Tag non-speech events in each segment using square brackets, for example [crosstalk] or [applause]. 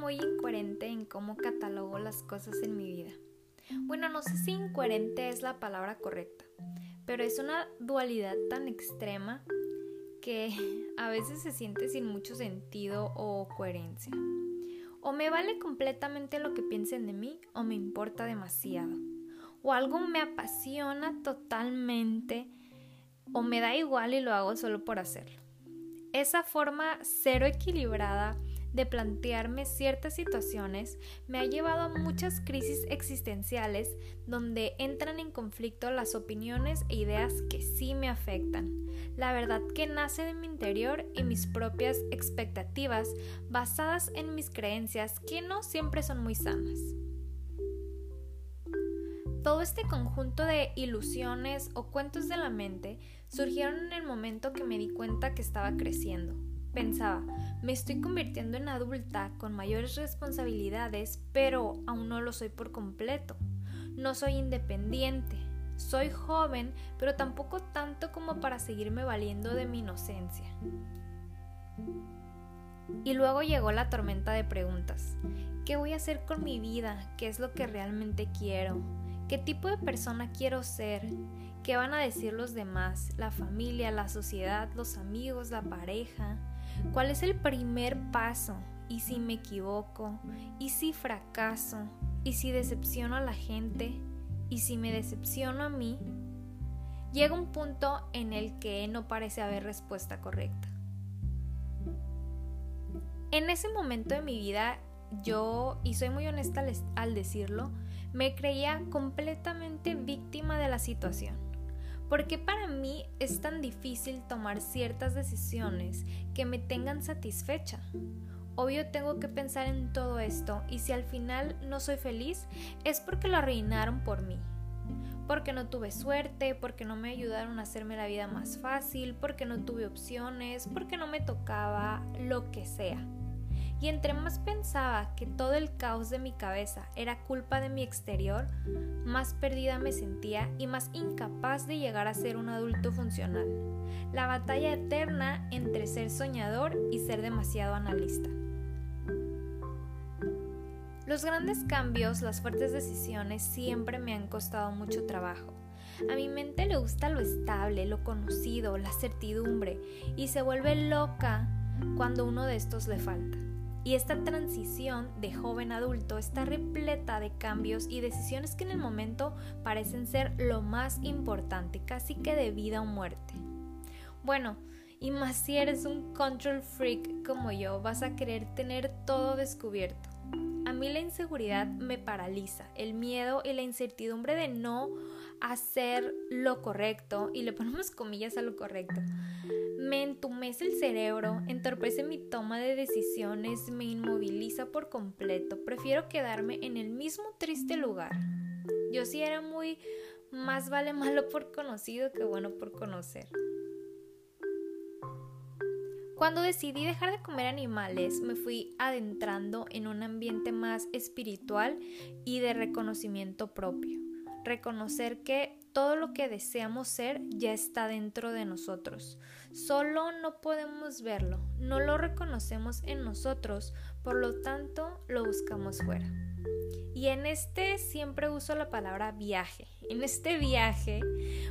muy incoherente en cómo catalogo las cosas en mi vida. Bueno, no sé si incoherente es la palabra correcta, pero es una dualidad tan extrema que [laughs] a veces se siente sin mucho sentido o coherencia. O me vale completamente lo que piensen de mí o me importa demasiado. O algo me apasiona totalmente o me da igual y lo hago solo por hacerlo. Esa forma cero equilibrada de plantearme ciertas situaciones me ha llevado a muchas crisis existenciales donde entran en conflicto las opiniones e ideas que sí me afectan, la verdad que nace de mi interior y mis propias expectativas basadas en mis creencias que no siempre son muy sanas. Todo este conjunto de ilusiones o cuentos de la mente surgieron en el momento que me di cuenta que estaba creciendo. Pensaba, me estoy convirtiendo en adulta con mayores responsabilidades, pero aún no lo soy por completo. No soy independiente. Soy joven, pero tampoco tanto como para seguirme valiendo de mi inocencia. Y luego llegó la tormenta de preguntas. ¿Qué voy a hacer con mi vida? ¿Qué es lo que realmente quiero? ¿Qué tipo de persona quiero ser? ¿Qué van a decir los demás? La familia, la sociedad, los amigos, la pareja. ¿Cuál es el primer paso? ¿Y si me equivoco? ¿Y si fracaso? ¿Y si decepciono a la gente? ¿Y si me decepciono a mí? Llega un punto en el que no parece haber respuesta correcta. En ese momento de mi vida, yo, y soy muy honesta al decirlo, me creía completamente víctima de la situación. ¿Por qué para mí es tan difícil tomar ciertas decisiones que me tengan satisfecha? Obvio tengo que pensar en todo esto y si al final no soy feliz es porque lo arruinaron por mí. Porque no tuve suerte, porque no me ayudaron a hacerme la vida más fácil, porque no tuve opciones, porque no me tocaba lo que sea. Y entre más pensaba que todo el caos de mi cabeza era culpa de mi exterior, más perdida me sentía y más incapaz de llegar a ser un adulto funcional. La batalla eterna entre ser soñador y ser demasiado analista. Los grandes cambios, las fuertes decisiones siempre me han costado mucho trabajo. A mi mente le gusta lo estable, lo conocido, la certidumbre, y se vuelve loca cuando uno de estos le falta. Y esta transición de joven adulto está repleta de cambios y decisiones que en el momento parecen ser lo más importante, casi que de vida o muerte. Bueno, y más si eres un control freak como yo, vas a querer tener todo descubierto. A mí la inseguridad me paraliza, el miedo y la incertidumbre de no hacer lo correcto, y le ponemos comillas a lo correcto, me entumece el cerebro, entorpece mi toma de decisiones, me inmoviliza por completo. Prefiero quedarme en el mismo triste lugar. Yo sí era muy más vale malo por conocido que bueno por conocer. Cuando decidí dejar de comer animales, me fui adentrando en un ambiente más espiritual y de reconocimiento propio. Reconocer que todo lo que deseamos ser ya está dentro de nosotros. Solo no podemos verlo, no lo reconocemos en nosotros, por lo tanto lo buscamos fuera. Y en este siempre uso la palabra viaje. En este viaje,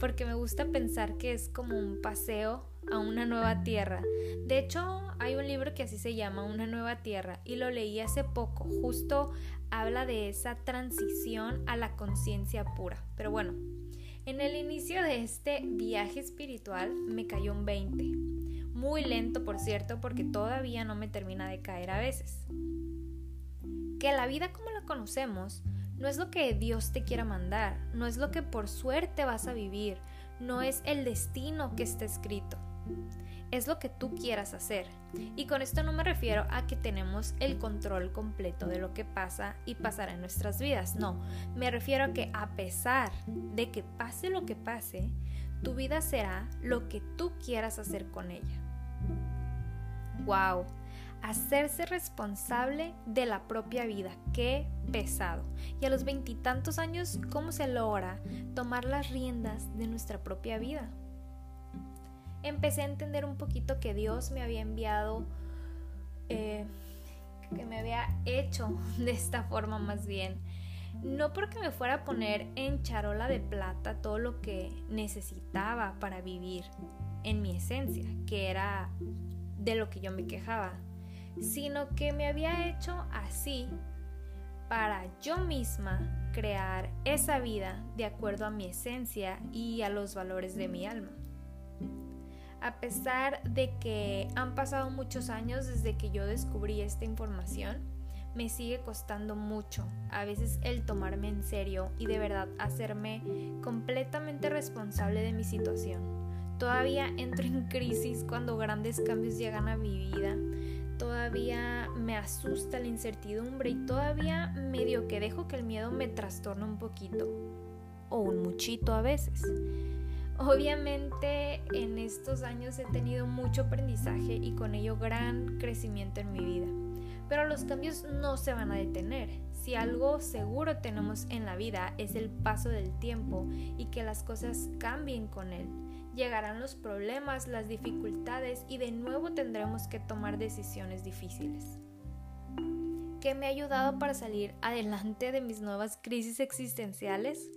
porque me gusta pensar que es como un paseo a una nueva tierra. De hecho, hay un libro que así se llama, Una nueva tierra, y lo leí hace poco. Justo habla de esa transición a la conciencia pura. Pero bueno, en el inicio de este viaje espiritual me cayó un 20. Muy lento, por cierto, porque todavía no me termina de caer a veces. Que la vida como la conocemos no es lo que Dios te quiera mandar, no es lo que por suerte vas a vivir, no es el destino que está escrito es lo que tú quieras hacer. Y con esto no me refiero a que tenemos el control completo de lo que pasa y pasará en nuestras vidas. No, me refiero a que a pesar de que pase lo que pase, tu vida será lo que tú quieras hacer con ella. ¡Wow! Hacerse responsable de la propia vida, qué pesado. Y a los veintitantos años, ¿cómo se logra tomar las riendas de nuestra propia vida? Empecé a entender un poquito que Dios me había enviado, eh, que me había hecho [laughs] de esta forma más bien. No porque me fuera a poner en charola de plata todo lo que necesitaba para vivir en mi esencia, que era de lo que yo me quejaba, sino que me había hecho así para yo misma crear esa vida de acuerdo a mi esencia y a los valores de mi alma. A pesar de que han pasado muchos años desde que yo descubrí esta información, me sigue costando mucho a veces el tomarme en serio y de verdad hacerme completamente responsable de mi situación. Todavía entro en crisis cuando grandes cambios llegan a mi vida todavía me asusta la incertidumbre y todavía medio que dejo que el miedo me trastorne un poquito o un muchito a veces. Obviamente en estos años he tenido mucho aprendizaje y con ello gran crecimiento en mi vida. Pero los cambios no se van a detener. Si algo seguro tenemos en la vida es el paso del tiempo y que las cosas cambien con él llegarán los problemas, las dificultades y de nuevo tendremos que tomar decisiones difíciles. ¿Qué me ha ayudado para salir adelante de mis nuevas crisis existenciales?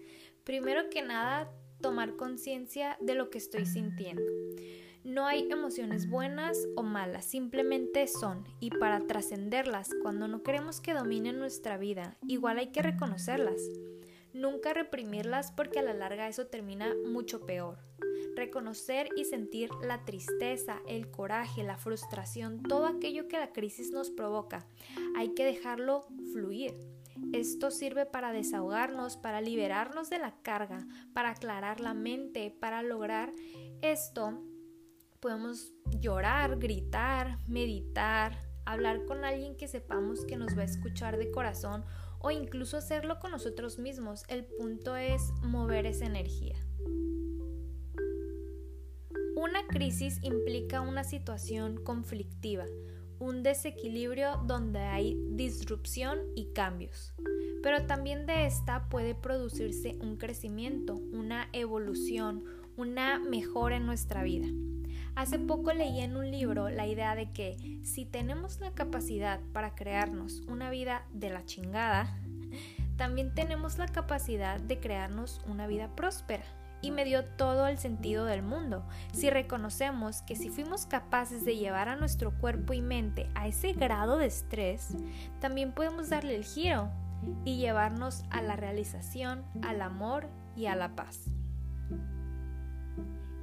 Primero que nada, tomar conciencia de lo que estoy sintiendo. No hay emociones buenas o malas, simplemente son, y para trascenderlas, cuando no queremos que dominen nuestra vida, igual hay que reconocerlas. Nunca reprimirlas porque a la larga eso termina mucho peor reconocer y sentir la tristeza, el coraje, la frustración, todo aquello que la crisis nos provoca. Hay que dejarlo fluir. Esto sirve para desahogarnos, para liberarnos de la carga, para aclarar la mente, para lograr esto. Podemos llorar, gritar, meditar, hablar con alguien que sepamos que nos va a escuchar de corazón o incluso hacerlo con nosotros mismos. El punto es mover esa energía. Una crisis implica una situación conflictiva, un desequilibrio donde hay disrupción y cambios. Pero también de esta puede producirse un crecimiento, una evolución, una mejora en nuestra vida. Hace poco leí en un libro la idea de que si tenemos la capacidad para crearnos una vida de la chingada, también tenemos la capacidad de crearnos una vida próspera y me dio todo el sentido del mundo. Si reconocemos que si fuimos capaces de llevar a nuestro cuerpo y mente a ese grado de estrés, también podemos darle el giro y llevarnos a la realización, al amor y a la paz.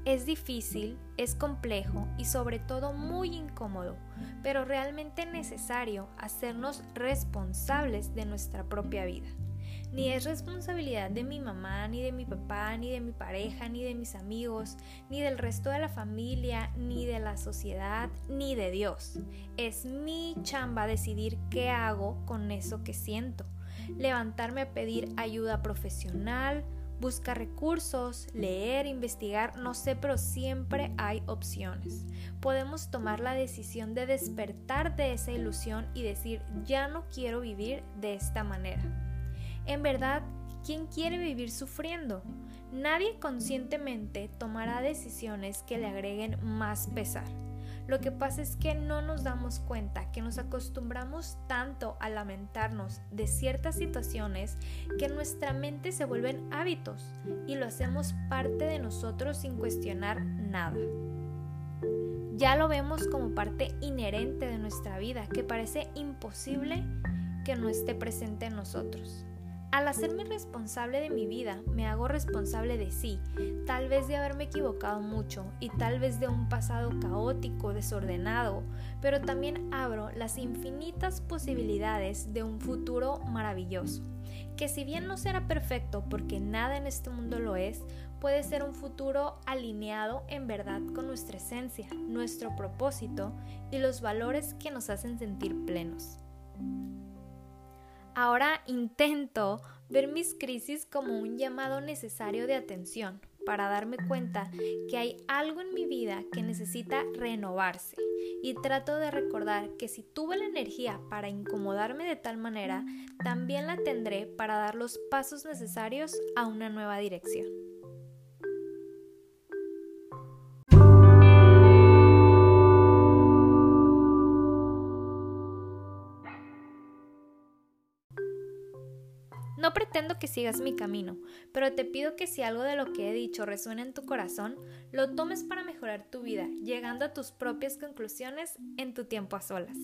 Es difícil, es complejo y sobre todo muy incómodo, pero realmente necesario hacernos responsables de nuestra propia vida ni es responsabilidad de mi mamá, ni de mi papá, ni de mi pareja, ni de mis amigos, ni del resto de la familia, ni de la sociedad, ni de Dios. Es mi chamba decidir qué hago con eso que siento. Levantarme a pedir ayuda profesional, buscar recursos, leer, investigar, no sé, pero siempre hay opciones. Podemos tomar la decisión de despertar de esa ilusión y decir, ya no quiero vivir de esta manera. En verdad, ¿quién quiere vivir sufriendo? Nadie conscientemente tomará decisiones que le agreguen más pesar. Lo que pasa es que no nos damos cuenta que nos acostumbramos tanto a lamentarnos de ciertas situaciones que nuestra mente se vuelven hábitos y lo hacemos parte de nosotros sin cuestionar nada. Ya lo vemos como parte inherente de nuestra vida que parece imposible que no esté presente en nosotros. Al hacerme responsable de mi vida, me hago responsable de sí, tal vez de haberme equivocado mucho y tal vez de un pasado caótico, desordenado, pero también abro las infinitas posibilidades de un futuro maravilloso, que si bien no será perfecto porque nada en este mundo lo es, puede ser un futuro alineado en verdad con nuestra esencia, nuestro propósito y los valores que nos hacen sentir plenos. Ahora intento ver mis crisis como un llamado necesario de atención para darme cuenta que hay algo en mi vida que necesita renovarse y trato de recordar que si tuve la energía para incomodarme de tal manera, también la tendré para dar los pasos necesarios a una nueva dirección. No pretendo que sigas mi camino, pero te pido que si algo de lo que he dicho resuena en tu corazón, lo tomes para mejorar tu vida, llegando a tus propias conclusiones en tu tiempo a solas.